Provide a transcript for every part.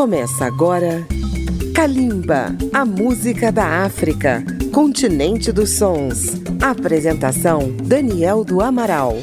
Começa agora Kalimba, a música da África, continente dos sons. Apresentação Daniel do Amaral.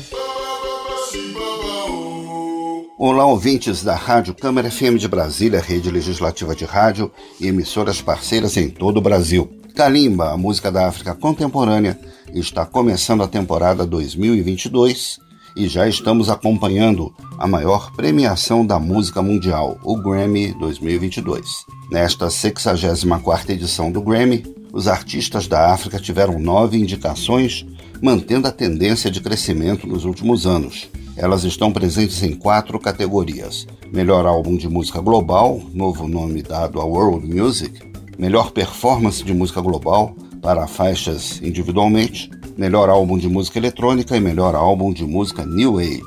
Olá, ouvintes da Rádio Câmara FM de Brasília, rede legislativa de rádio e emissoras parceiras em todo o Brasil. Kalimba, a música da África contemporânea, está começando a temporada 2022 e já estamos acompanhando a maior premiação da música mundial, o Grammy 2022. Nesta 64ª edição do Grammy, os artistas da África tiveram nove indicações, mantendo a tendência de crescimento nos últimos anos. Elas estão presentes em quatro categorias: Melhor Álbum de Música Global, novo nome dado a World Music, Melhor Performance de Música Global, para faixas individualmente, melhor álbum de música eletrônica e melhor álbum de música New Age.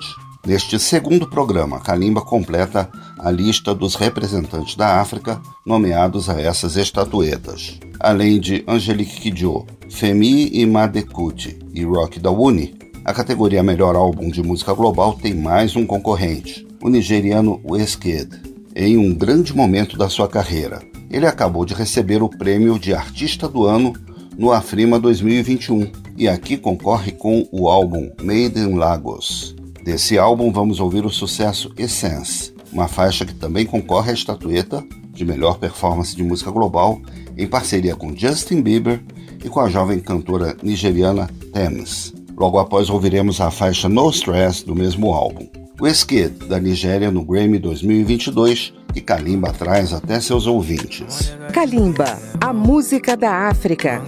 Neste segundo programa, Kalimba completa a lista dos representantes da África nomeados a essas estatuetas. Além de Angelique Kidjo, Femi Imadekuti e Rock Dawuni, a categoria Melhor Álbum de Música Global tem mais um concorrente, o nigeriano Wizkid, em um grande momento da sua carreira. Ele acabou de receber o prêmio de Artista do Ano no Afrima 2021 e aqui concorre com o álbum Made in Lagos. Desse álbum vamos ouvir o sucesso Essence, uma faixa que também concorre à estatueta de melhor performance de música global em parceria com Justin Bieber e com a jovem cantora nigeriana Thames. Logo após ouviremos a faixa No Stress do mesmo álbum. O Skid, da Nigéria no Grammy 2022, que Kalimba traz até seus ouvintes. Kalimba, a música da África.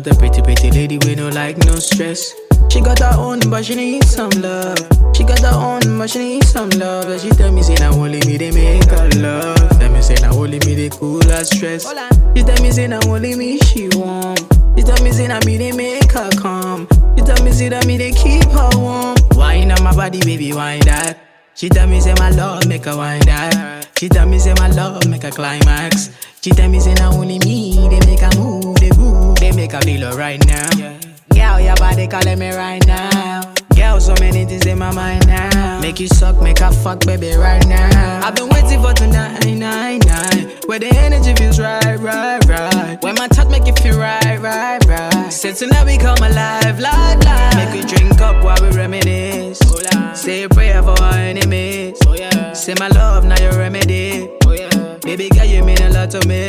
Got a pretty, pretty lady with no like, no stress. She got her own, but she needs some love. She got her own, but she needs some love. And she tell me, say, now only me, they make her love. Tell me, say, now only me, they cool her stress. She tell me, say, now only me, she want. She tell me, say, now me, they make her calm. She tell me, say, that me, they keep her warm. Wine on my body, baby, wine that. She tell me, say, my love, make her wine that. She tell me, say, my love, make her climax. She tell me, say, now only me, they make her move, they groove they make a feel right now. Yeah. Girl, your body calling me right now. Girl, so many things in my mind now. Make you suck, make a fuck, baby, right now. I've been waiting for tonight, nine, nine. Where the energy feels right, right, right. When my touch make you feel right, right, right. Say tonight we come alive, live, live. Make you drink up while we reminisce. Oh, Say a prayer for our enemies. Oh, yeah. Say my love, now your remedy. Oh, yeah. Baby girl, you mean a lot to me.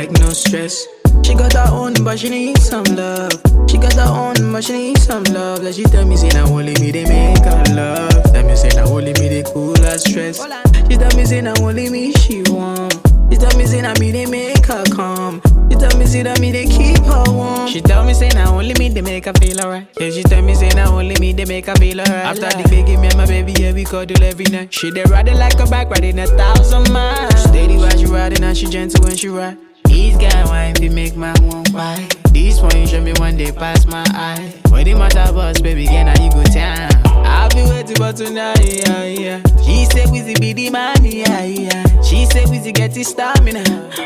Like, no stress. She got her own, but she need some love. She got her own, but she need some love. Like she tell me, say, now only me they make her love. Tell me, say, now only me they cool her stress. She tell me, say, now only me she want. She tell me, say, now me they make her calm. She tell me, say, that me they keep her warm. She tell me, say, now only me they make her feel alright. Yeah, she tell me, say, now only me they make her feel alright. After the baby, me and my baby, yeah, we cuddle every night. She they ride it like a bike, riding a thousand miles. Steady while she riding, and she gentle when she ride. These guy wine fi make my one why. This one you show me one day pass my eye. When the matter bus, baby, again now you go town. I'll be waiting for tonight, yeah, yeah. She say Wizzy be the man, yeah, yeah. She say Wizzy get his stamina.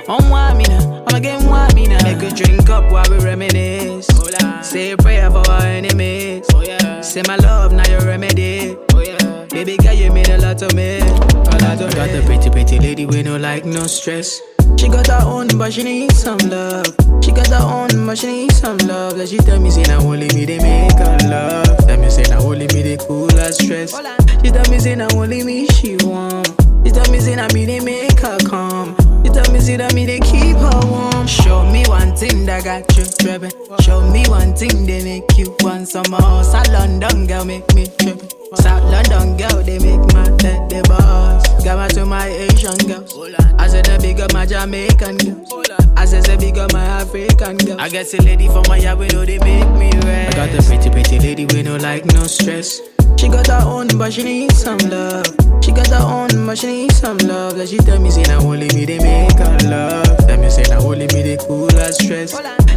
On one me now, I'm again one me now. Make a drink up while we reminisce. Oh, say a prayer for our enemies. Oh, yeah. Say my love, now your remedy. Oh, yeah. Baby girl, you mean a lot to me. A lot to I got the pretty, pretty lady with no like, no stress. She got her own, but she needs some love. She got her own, but she needs some love. Like she tell me, say, now only me they make her love. Tell me, say, now only me they cool her stress. She tell me, say, now only me she want. She tell me, say, now me they make her calm. She tell me, see that me they keep her warm. Show me one thing that got you tripping. Show me one thing they make you want some more. South London girl make me tripping. South London girl they make my head the boss. Got my to my Asian girls. I said the big up my Jamaican girls. I said the big up my African girls. I guess a lady from my yard, we know they make me red. I got the pretty, pretty lady with no like, no stress. She got her own, but she needs some love. She got her own, but she needs some love. Like she tell me, say, now only me they make her love. Tell me, say, now only me they cool her stress.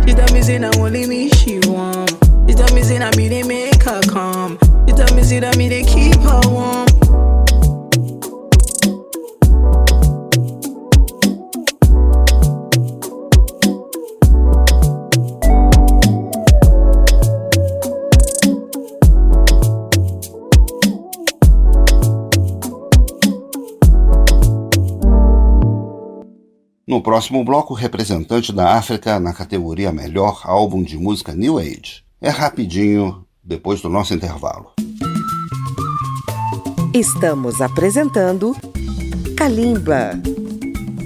She tell me, say, now only me she want. She tell me, say, now me they make her calm. She tell me, say, that me they keep her warm. Próximo bloco, representante da África na categoria Melhor Álbum de Música New Age. É rapidinho, depois do nosso intervalo. Estamos apresentando Kalimba.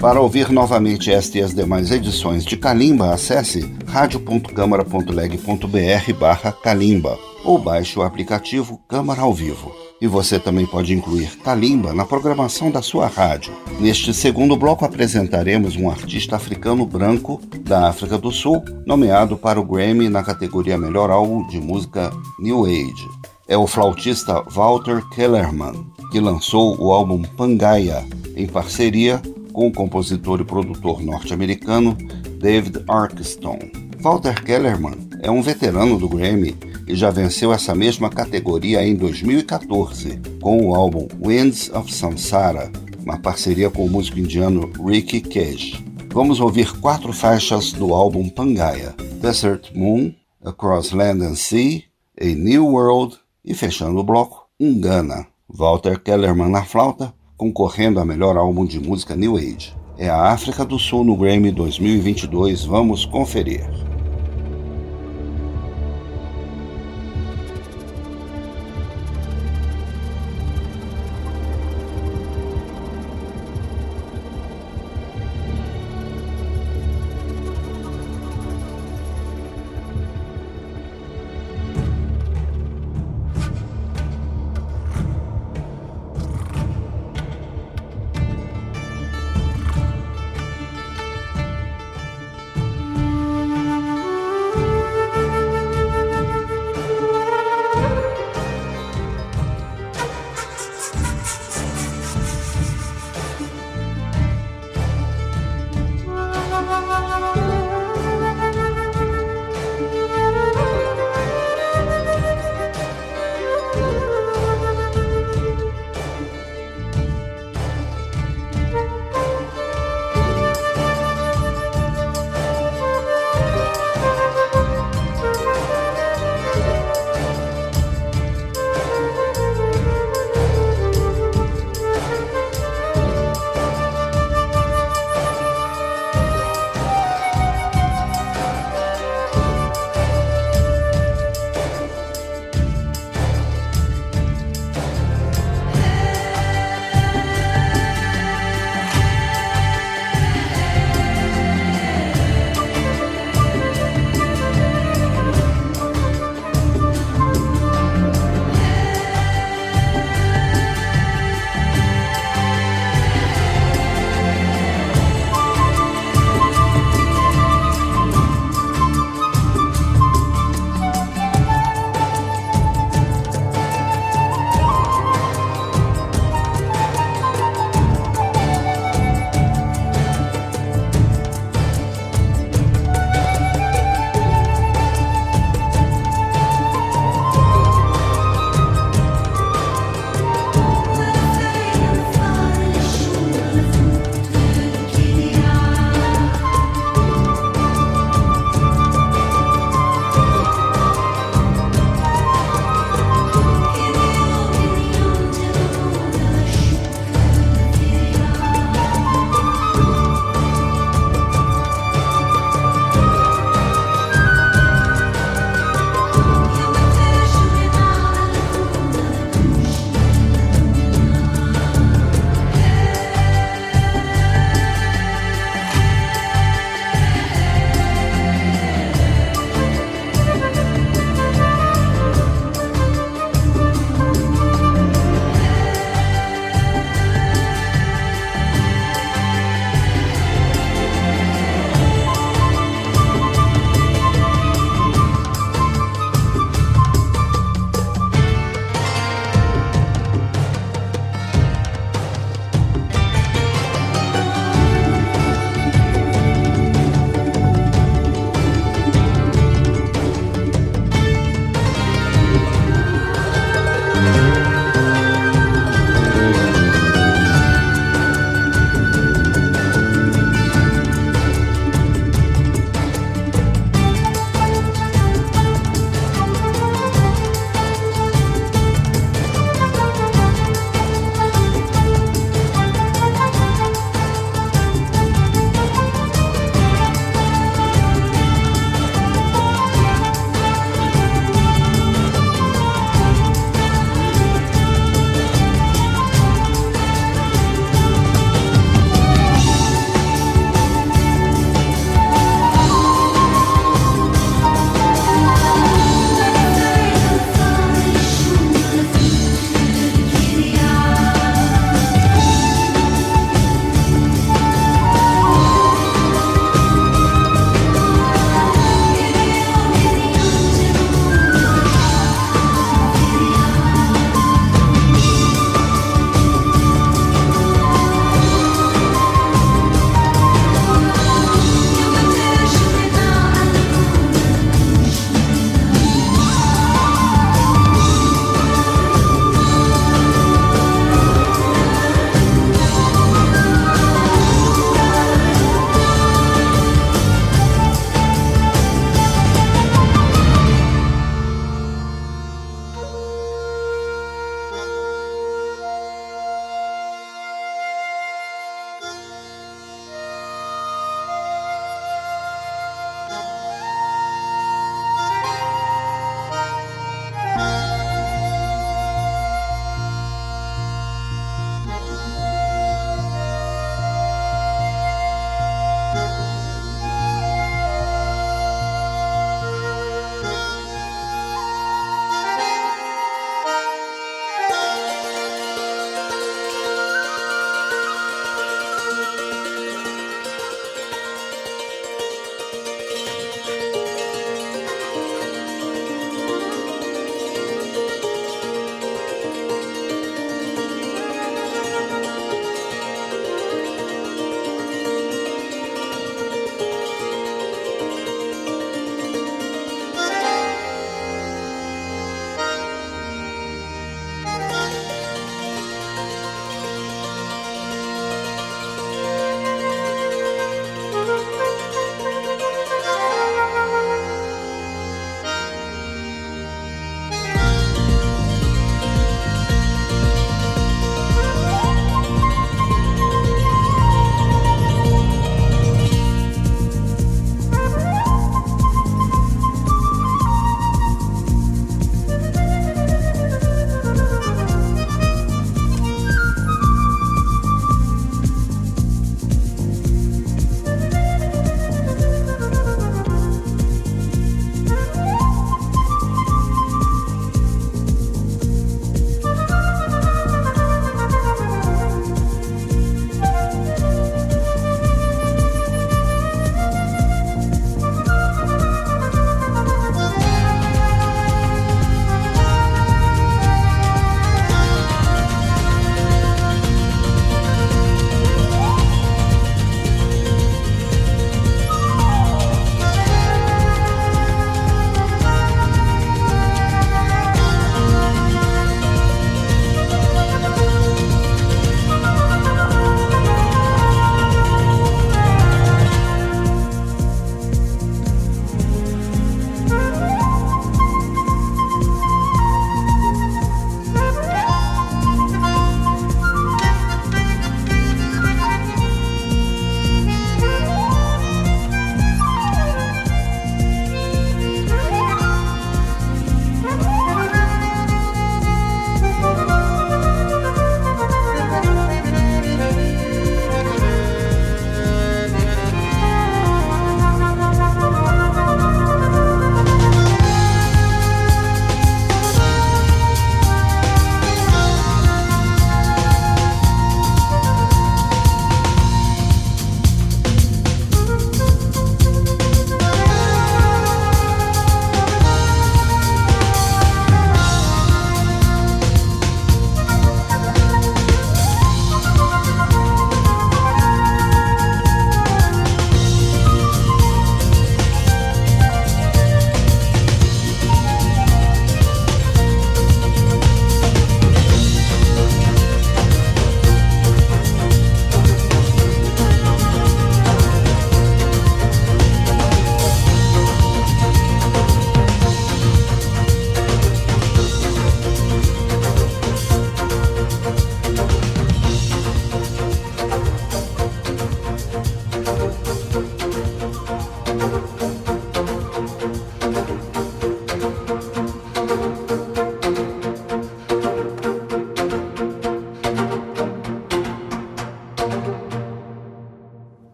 Para ouvir novamente esta e as demais edições de Kalimba, acesse radio.câmara.leg.br barra Kalimba ou baixe o aplicativo Câmara ao Vivo. E você também pode incluir Kalimba na programação da sua rádio. Neste segundo bloco apresentaremos um artista africano branco da África do Sul, nomeado para o Grammy na categoria Melhor Álbum de Música New Age. É o flautista Walter Kellerman, que lançou o álbum Pangaia em parceria com o compositor e produtor norte-americano David Arkston. Walter Kellerman é um veterano do Grammy e já venceu essa mesma categoria em 2014 com o álbum Winds of Samsara, uma parceria com o músico indiano Ricky Cage. Vamos ouvir quatro faixas do álbum Pangaea: Desert Moon, Across Land and Sea, A New World e fechando o bloco, Ungana. Walter Kellerman na flauta, concorrendo a melhor álbum de música New Age. É a África do Sul no Grammy 2022. Vamos conferir.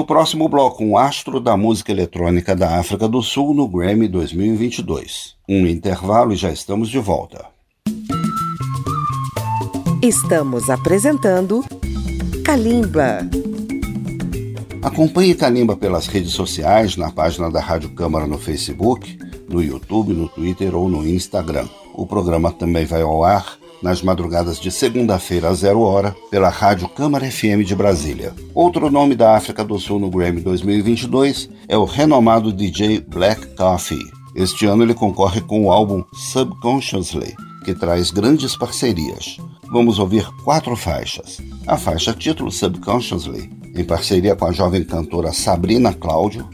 No próximo bloco, um astro da música eletrônica da África do Sul no Grammy 2022. Um intervalo e já estamos de volta. Estamos apresentando Kalimba. Acompanhe Kalimba pelas redes sociais, na página da Rádio Câmara no Facebook, no YouTube, no Twitter ou no Instagram. O programa também vai ao ar nas madrugadas de segunda-feira a zero hora, pela Rádio Câmara FM de Brasília. Outro nome da África do Sul no Grammy 2022 é o renomado DJ Black Coffee. Este ano ele concorre com o álbum Subconsciously, que traz grandes parcerias. Vamos ouvir quatro faixas. A faixa título Subconsciously, em parceria com a jovem cantora Sabrina Cláudio,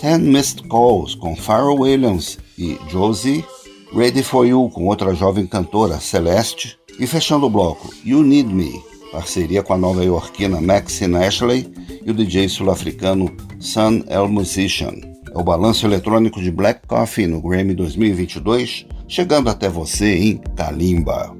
Ten Missed Calls com Pharrell Williams e Josie Ready for You com outra jovem cantora, Celeste, e fechando o bloco, You Need Me, parceria com a nova-iorquina Maxine Ashley e o DJ sul-africano Sun El Musician. É o balanço eletrônico de Black Coffee no Grammy 2022, chegando até você em Kalimba.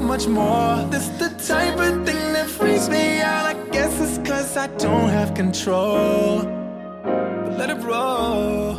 much more. This the type of thing that freaks me out. I guess it's cause I don't have control. But let it roll.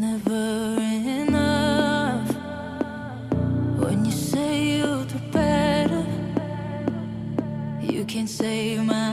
It's never enough when you say you'd do better. You can't save my.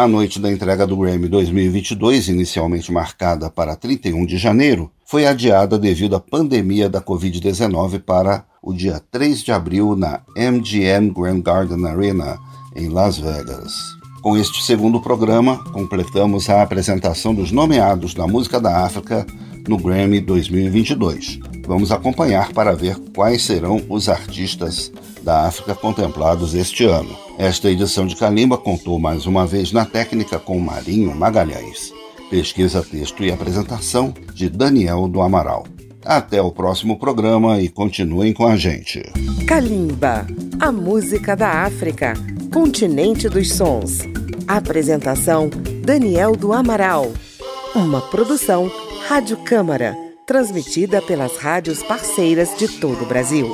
A noite da entrega do Grammy 2022, inicialmente marcada para 31 de janeiro, foi adiada devido à pandemia da Covid-19 para o dia 3 de abril na MGM Grand Garden Arena, em Las Vegas. Com este segundo programa, completamos a apresentação dos nomeados da música da África no Grammy 2022. Vamos acompanhar para ver quais serão os artistas da África contemplados este ano. Esta edição de Calimba contou mais uma vez na técnica com Marinho Magalhães. Pesquisa, texto e apresentação de Daniel do Amaral. Até o próximo programa e continuem com a gente. Kalimba, a música da África, continente dos sons. Apresentação: Daniel do Amaral. Uma produção Rádio Câmara, transmitida pelas rádios parceiras de todo o Brasil.